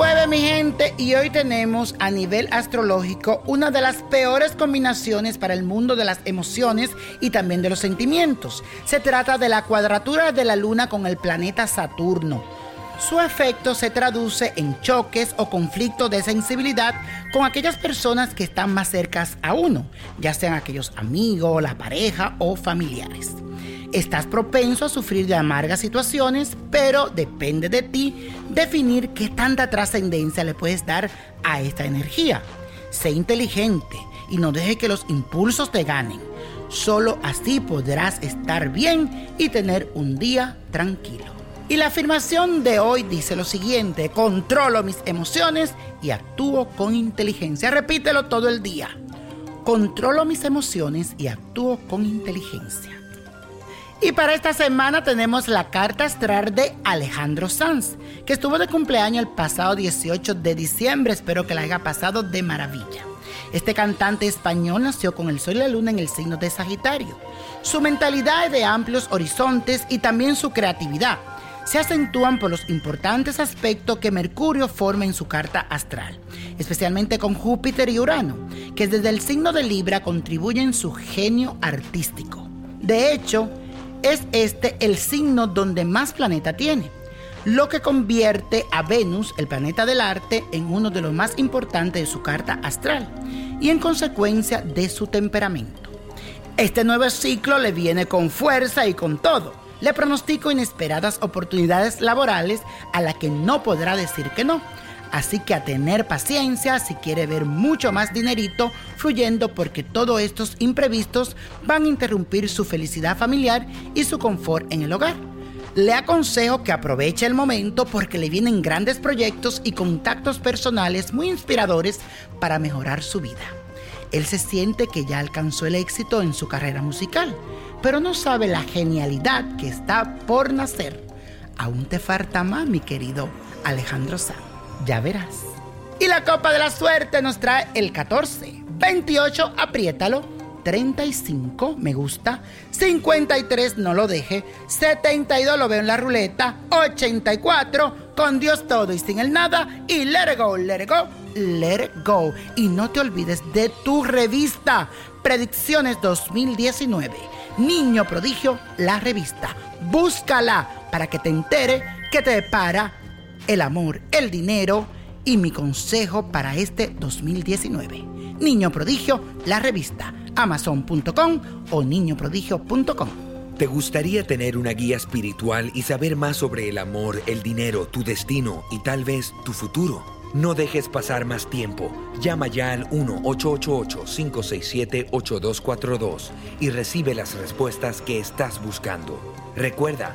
Jueves mi gente y hoy tenemos a nivel astrológico una de las peores combinaciones para el mundo de las emociones y también de los sentimientos. Se trata de la cuadratura de la luna con el planeta Saturno. Su efecto se traduce en choques o conflictos de sensibilidad con aquellas personas que están más cercas a uno, ya sean aquellos amigos, la pareja o familiares. Estás propenso a sufrir de amargas situaciones, pero depende de ti definir qué tanta trascendencia le puedes dar a esta energía. Sé inteligente y no deje que los impulsos te ganen. Solo así podrás estar bien y tener un día tranquilo. Y la afirmación de hoy dice lo siguiente, controlo mis emociones y actúo con inteligencia. Repítelo todo el día. Controlo mis emociones y actúo con inteligencia. Y para esta semana tenemos la carta astral de Alejandro Sanz, que estuvo de cumpleaños el pasado 18 de diciembre. Espero que la haya pasado de maravilla. Este cantante español nació con el sol y la luna en el signo de Sagitario. Su mentalidad es de amplios horizontes y también su creatividad se acentúan por los importantes aspectos que Mercurio forma en su carta astral, especialmente con Júpiter y Urano, que desde el signo de Libra contribuyen su genio artístico. De hecho, es este el signo donde más planeta tiene, lo que convierte a Venus, el planeta del arte, en uno de los más importantes de su carta astral y en consecuencia de su temperamento. Este nuevo ciclo le viene con fuerza y con todo. Le pronostico inesperadas oportunidades laborales a las que no podrá decir que no. Así que a tener paciencia si quiere ver mucho más dinerito fluyendo porque todos estos imprevistos van a interrumpir su felicidad familiar y su confort en el hogar. Le aconsejo que aproveche el momento porque le vienen grandes proyectos y contactos personales muy inspiradores para mejorar su vida. Él se siente que ya alcanzó el éxito en su carrera musical, pero no sabe la genialidad que está por nacer. Aún te falta más, mi querido Alejandro Sanz. Ya verás. Y la copa de la suerte nos trae el 14, 28, apriétalo, 35, me gusta, 53, no lo deje, 72, lo veo en la ruleta, 84, con Dios todo y sin el nada, y let go, let go, let go. Y no te olvides de tu revista, Predicciones 2019. Niño Prodigio, la revista. Búscala para que te entere que te depara el amor, el dinero y mi consejo para este 2019. Niño Prodigio, la revista, amazon.com o niñoprodigio.com. ¿Te gustaría tener una guía espiritual y saber más sobre el amor, el dinero, tu destino y tal vez tu futuro? No dejes pasar más tiempo. Llama ya al 1-888-567-8242 y recibe las respuestas que estás buscando. Recuerda,